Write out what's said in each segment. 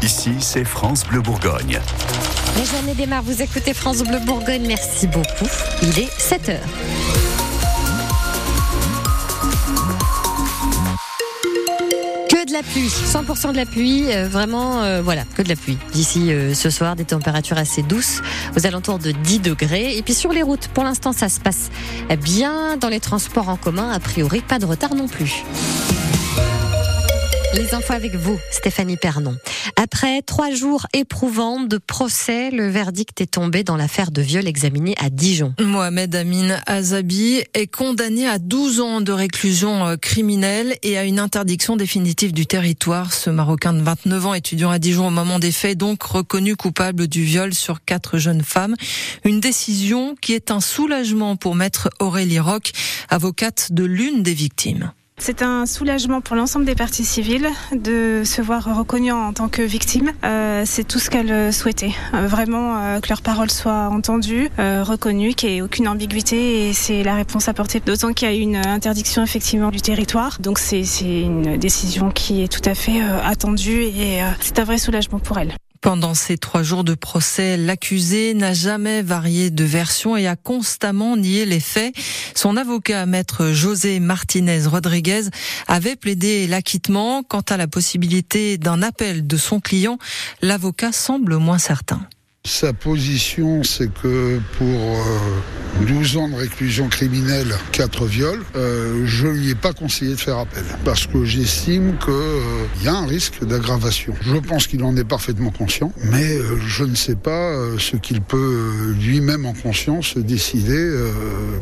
Ici, c'est France Bleu Bourgogne. Les journées démarrent, vous écoutez France Bleu Bourgogne, merci beaucoup. Il est 7 heures. Que de la pluie, 100% de la pluie, euh, vraiment, euh, voilà, que de la pluie. D'ici euh, ce soir, des températures assez douces, aux alentours de 10 degrés. Et puis sur les routes, pour l'instant, ça se passe bien dans les transports en commun. A priori, pas de retard non plus. Les infos avec vous, Stéphanie Pernon. Après trois jours éprouvants de procès, le verdict est tombé dans l'affaire de viol examinée à Dijon. Mohamed Amin Azabi est condamné à 12 ans de réclusion euh, criminelle et à une interdiction définitive du territoire. Ce Marocain de 29 ans, étudiant à Dijon au moment des faits, donc reconnu coupable du viol sur quatre jeunes femmes. Une décision qui est un soulagement pour maître Aurélie Roch, avocate de l'une des victimes. C'est un soulagement pour l'ensemble des parties civiles de se voir reconnues en tant que victimes. Euh, c'est tout ce qu'elles souhaitaient. Euh, vraiment euh, que leurs paroles soient entendues, euh, reconnues, qu'il n'y ait aucune ambiguïté et c'est la réponse apportée. D'autant qu'il y a une interdiction effectivement du territoire. Donc c'est une décision qui est tout à fait attendue et c'est un vrai soulagement pour elles. Pendant ces trois jours de procès, l'accusé n'a jamais varié de version et a constamment nié les faits. Son avocat, maître José Martinez Rodriguez, avait plaidé l'acquittement. Quant à la possibilité d'un appel de son client, l'avocat semble moins certain. Sa position, c'est que pour euh, 12 ans de réclusion criminelle, 4 viols, euh, je lui ai pas conseillé de faire appel. Parce que j'estime qu'il euh, y a un risque d'aggravation. Je pense qu'il en est parfaitement conscient, mais euh, je ne sais pas euh, ce qu'il peut euh, lui-même en conscience décider, euh,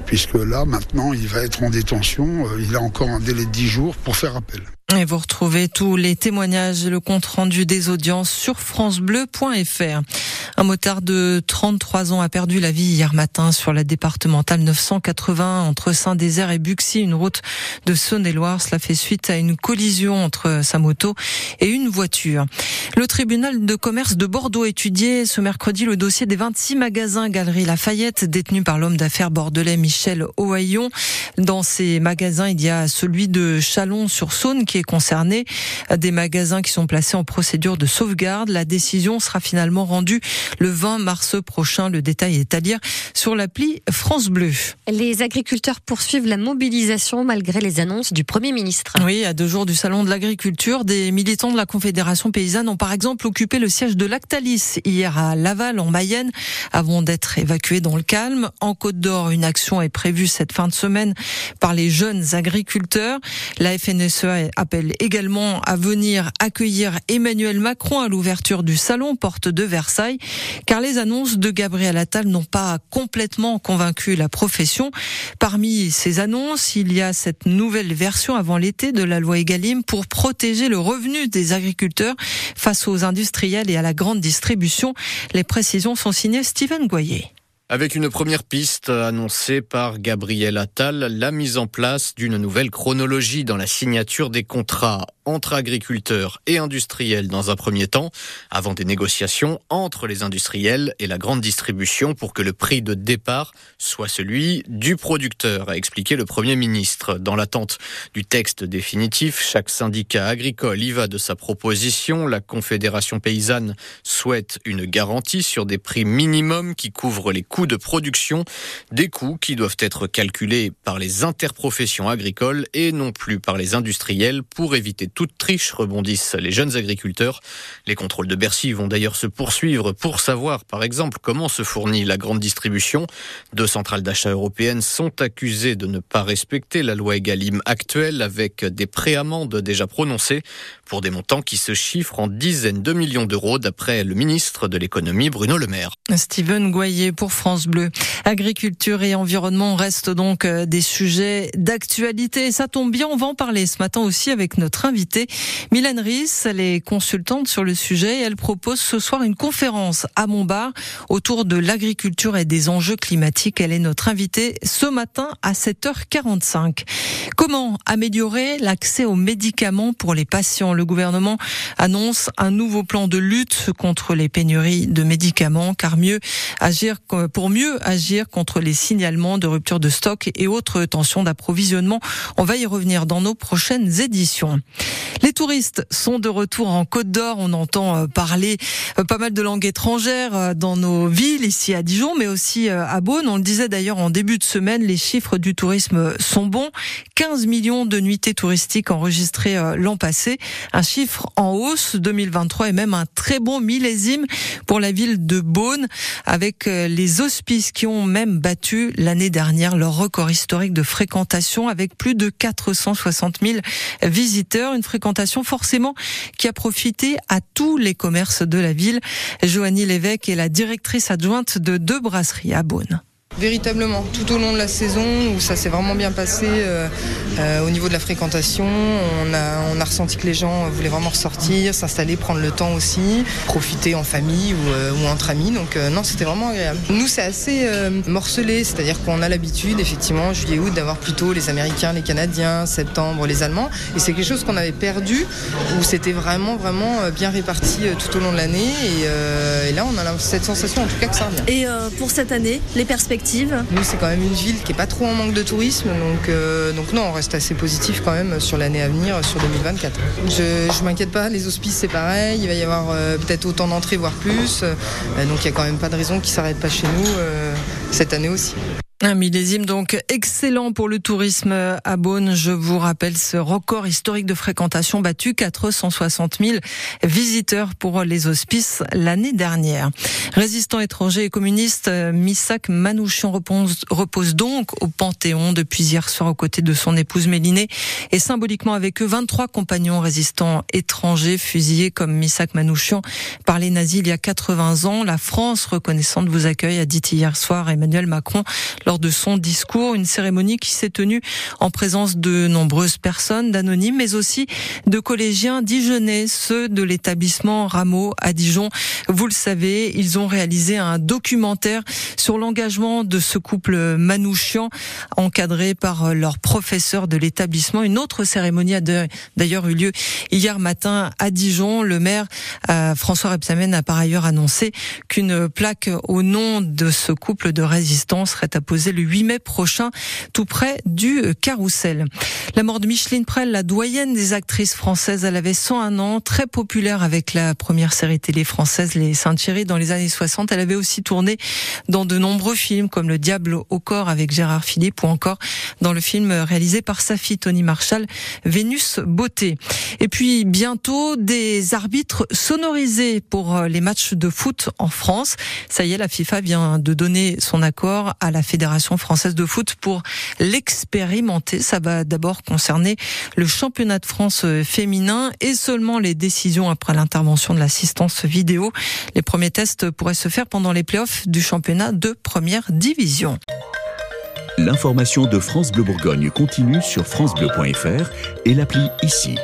puisque là, maintenant, il va être en détention. Euh, il a encore un délai de 10 jours pour faire appel. Et vous retrouvez tous les témoignages et le compte rendu des audiences sur francebleu.fr. Un motard de 33 ans a perdu la vie hier matin sur la départementale 980 entre Saint-Désert et Buxy, une route de Saône-et-Loire. Cela fait suite à une collision entre sa moto et une voiture. Le tribunal de commerce de Bordeaux étudiait ce mercredi le dossier des 26 magasins Galerie Lafayette détenus par l'homme d'affaires bordelais Michel Ohaillon. Dans ces magasins, il y a celui de Chalon-sur-Saône qui est concerné, des magasins qui sont placés en procédure de sauvegarde. La décision sera finalement rendue le 20 mars prochain. Le détail est à lire sur l'appli France Bleu. Les agriculteurs poursuivent la mobilisation malgré les annonces du Premier ministre. Oui, à deux jours du salon de l'agriculture, des militants de la Confédération paysanne ont par exemple occupé le siège de Lactalis hier à Laval en Mayenne avant d'être évacués dans le calme. En Côte d'Or, une action est prévue cette fin de semaine par les jeunes agriculteurs. La FNSEA appelle également à venir accueillir Emmanuel Macron à l'ouverture du salon porte de Versailles car les annonces de Gabriel Attal n'ont pas complètement convaincu la profession. Parmi ces annonces, il y a cette nouvelle version avant l'été de la loi Egalim pour protéger le revenu des agriculteurs face aux industriels et à la grande distribution. Les précisions sont signées Steven Goyer. Avec une première piste annoncée par Gabriel Attal, la mise en place d'une nouvelle chronologie dans la signature des contrats entre agriculteurs et industriels dans un premier temps, avant des négociations entre les industriels et la grande distribution pour que le prix de départ soit celui du producteur, a expliqué le Premier ministre. Dans l'attente du texte définitif, chaque syndicat agricole y va de sa proposition. La Confédération paysanne souhaite une garantie sur des prix minimums qui couvrent les coûts de production, des coûts qui doivent être calculés par les interprofessions agricoles et non plus par les industriels pour éviter toute triche, rebondissent les jeunes agriculteurs. Les contrôles de Bercy vont d'ailleurs se poursuivre pour savoir, par exemple, comment se fournit la grande distribution. Deux centrales d'achat européennes sont accusées de ne pas respecter la loi Egalim actuelle avec des préamendes déjà prononcées pour des montants qui se chiffrent en dizaines de millions d'euros d'après le ministre de l'économie Bruno Le Maire. Steven Goyer pour France Bleu. Agriculture et environnement restent donc euh, des sujets d'actualité. Ça tombe bien, on va en parler ce matin aussi avec notre invitée, Mylène Ries. Elle est consultante sur le sujet et elle propose ce soir une conférence à Montbard autour de l'agriculture et des enjeux climatiques. Elle est notre invitée ce matin à 7h45. Comment améliorer l'accès aux médicaments pour les patients? Le gouvernement annonce un nouveau plan de lutte contre les pénuries de médicaments car mieux agir pour mieux agir contre les signalements de rupture de stock et autres tensions d'approvisionnement. On va y revenir dans nos prochaines éditions. Les touristes sont de retour en Côte d'Or. On entend euh, parler euh, pas mal de langues étrangères euh, dans nos villes, ici à Dijon, mais aussi à Beaune. On le disait d'ailleurs en début de semaine, les chiffres du tourisme sont bons. 15 millions de nuitées touristiques enregistrées l'an passé. Un chiffre en hausse 2023 et même un très bon millésime pour la ville de Beaune avec les hospices qui ont même battu l'année dernière leur record historique de fréquentation avec plus de 460 000 visiteurs. Une fréquentation forcément qui a profité à tous les commerces de la ville. Joanie Lévesque est la directrice adjointe de deux brasseries à Beaune. Véritablement, tout au long de la saison où ça s'est vraiment bien passé euh, euh, au niveau de la fréquentation, on a, ressenti que les gens voulaient vraiment ressortir, s'installer, prendre le temps aussi, profiter en famille ou, euh, entre amis. Donc non, c'était vraiment agréable. Nous, c'est assez morcelé, c'est-à-dire qu'on a l'habitude, effectivement, juillet-août, d'avoir plutôt les Américains, les Canadiens, septembre, les Allemands. Et c'est quelque chose qu'on avait perdu, où c'était vraiment, vraiment bien réparti tout au long de l'année. Et, et, là, on a cette sensation, en tout cas, que ça revient. Et pour cette année, les perspectives nous, c'est quand même une ville qui est pas trop en manque de tourisme, donc, euh, donc non, on reste assez positif quand même sur l'année à venir, sur 2024. Je, je m'inquiète pas, les hospices c'est pareil, il va y avoir euh, peut-être autant d'entrées, voire plus, euh, donc il y a quand même pas de raison qu'ils s'arrêtent pas chez nous cette année aussi. Un millésime donc excellent pour le tourisme à Beaune. Je vous rappelle ce record historique de fréquentation battu 460 000 visiteurs pour les hospices l'année dernière. Résistant étranger et communiste, Misak Manouchian repose, donc au Panthéon depuis hier soir aux côtés de son épouse Mélinée et symboliquement avec eux 23 compagnons résistants étrangers fusillés comme Misak Manouchian par les nazis il y a 80 ans. La France reconnaissante vous accueille, a dit hier soir Emmanuel Macron lors de son discours. Une cérémonie qui s'est tenue en présence de nombreuses personnes, d'anonymes, mais aussi de collégiens dijonnais, ceux de l'établissement Rameau à Dijon. Vous le savez, ils ont réalisé un documentaire sur l'engagement de ce couple Manouchian, encadré par leur professeur de l'établissement. Une autre cérémonie a d'ailleurs eu lieu hier matin à Dijon. Le maire euh, François Rebsamen a par ailleurs annoncé qu'une plaque au nom de ce couple de résistants serait apposée le 8 mai prochain, tout près du Carrousel. La mort de Micheline Prel, la doyenne des actrices françaises, elle avait 101 ans, très populaire avec la première série télé française, Les Saint-Thierry, dans les années 60. Elle avait aussi tourné dans de nombreux films, comme Le Diable au corps avec Gérard Philippe, ou encore dans le film réalisé par sa fille Tony Marshall, Vénus Beauté. Et puis bientôt, des arbitres sonorisés pour les matchs de foot en France. Ça y est, la FIFA vient de donner son accord à la Fédération Française de foot pour l'expérimenter. Ça va d'abord concerner le championnat de France euh, féminin et seulement les décisions après l'intervention de l'assistance vidéo. Les premiers tests pourraient se faire pendant les playoffs du championnat de première division. L'information de France Bleu Bourgogne continue sur francebleu.fr et l'appli ici.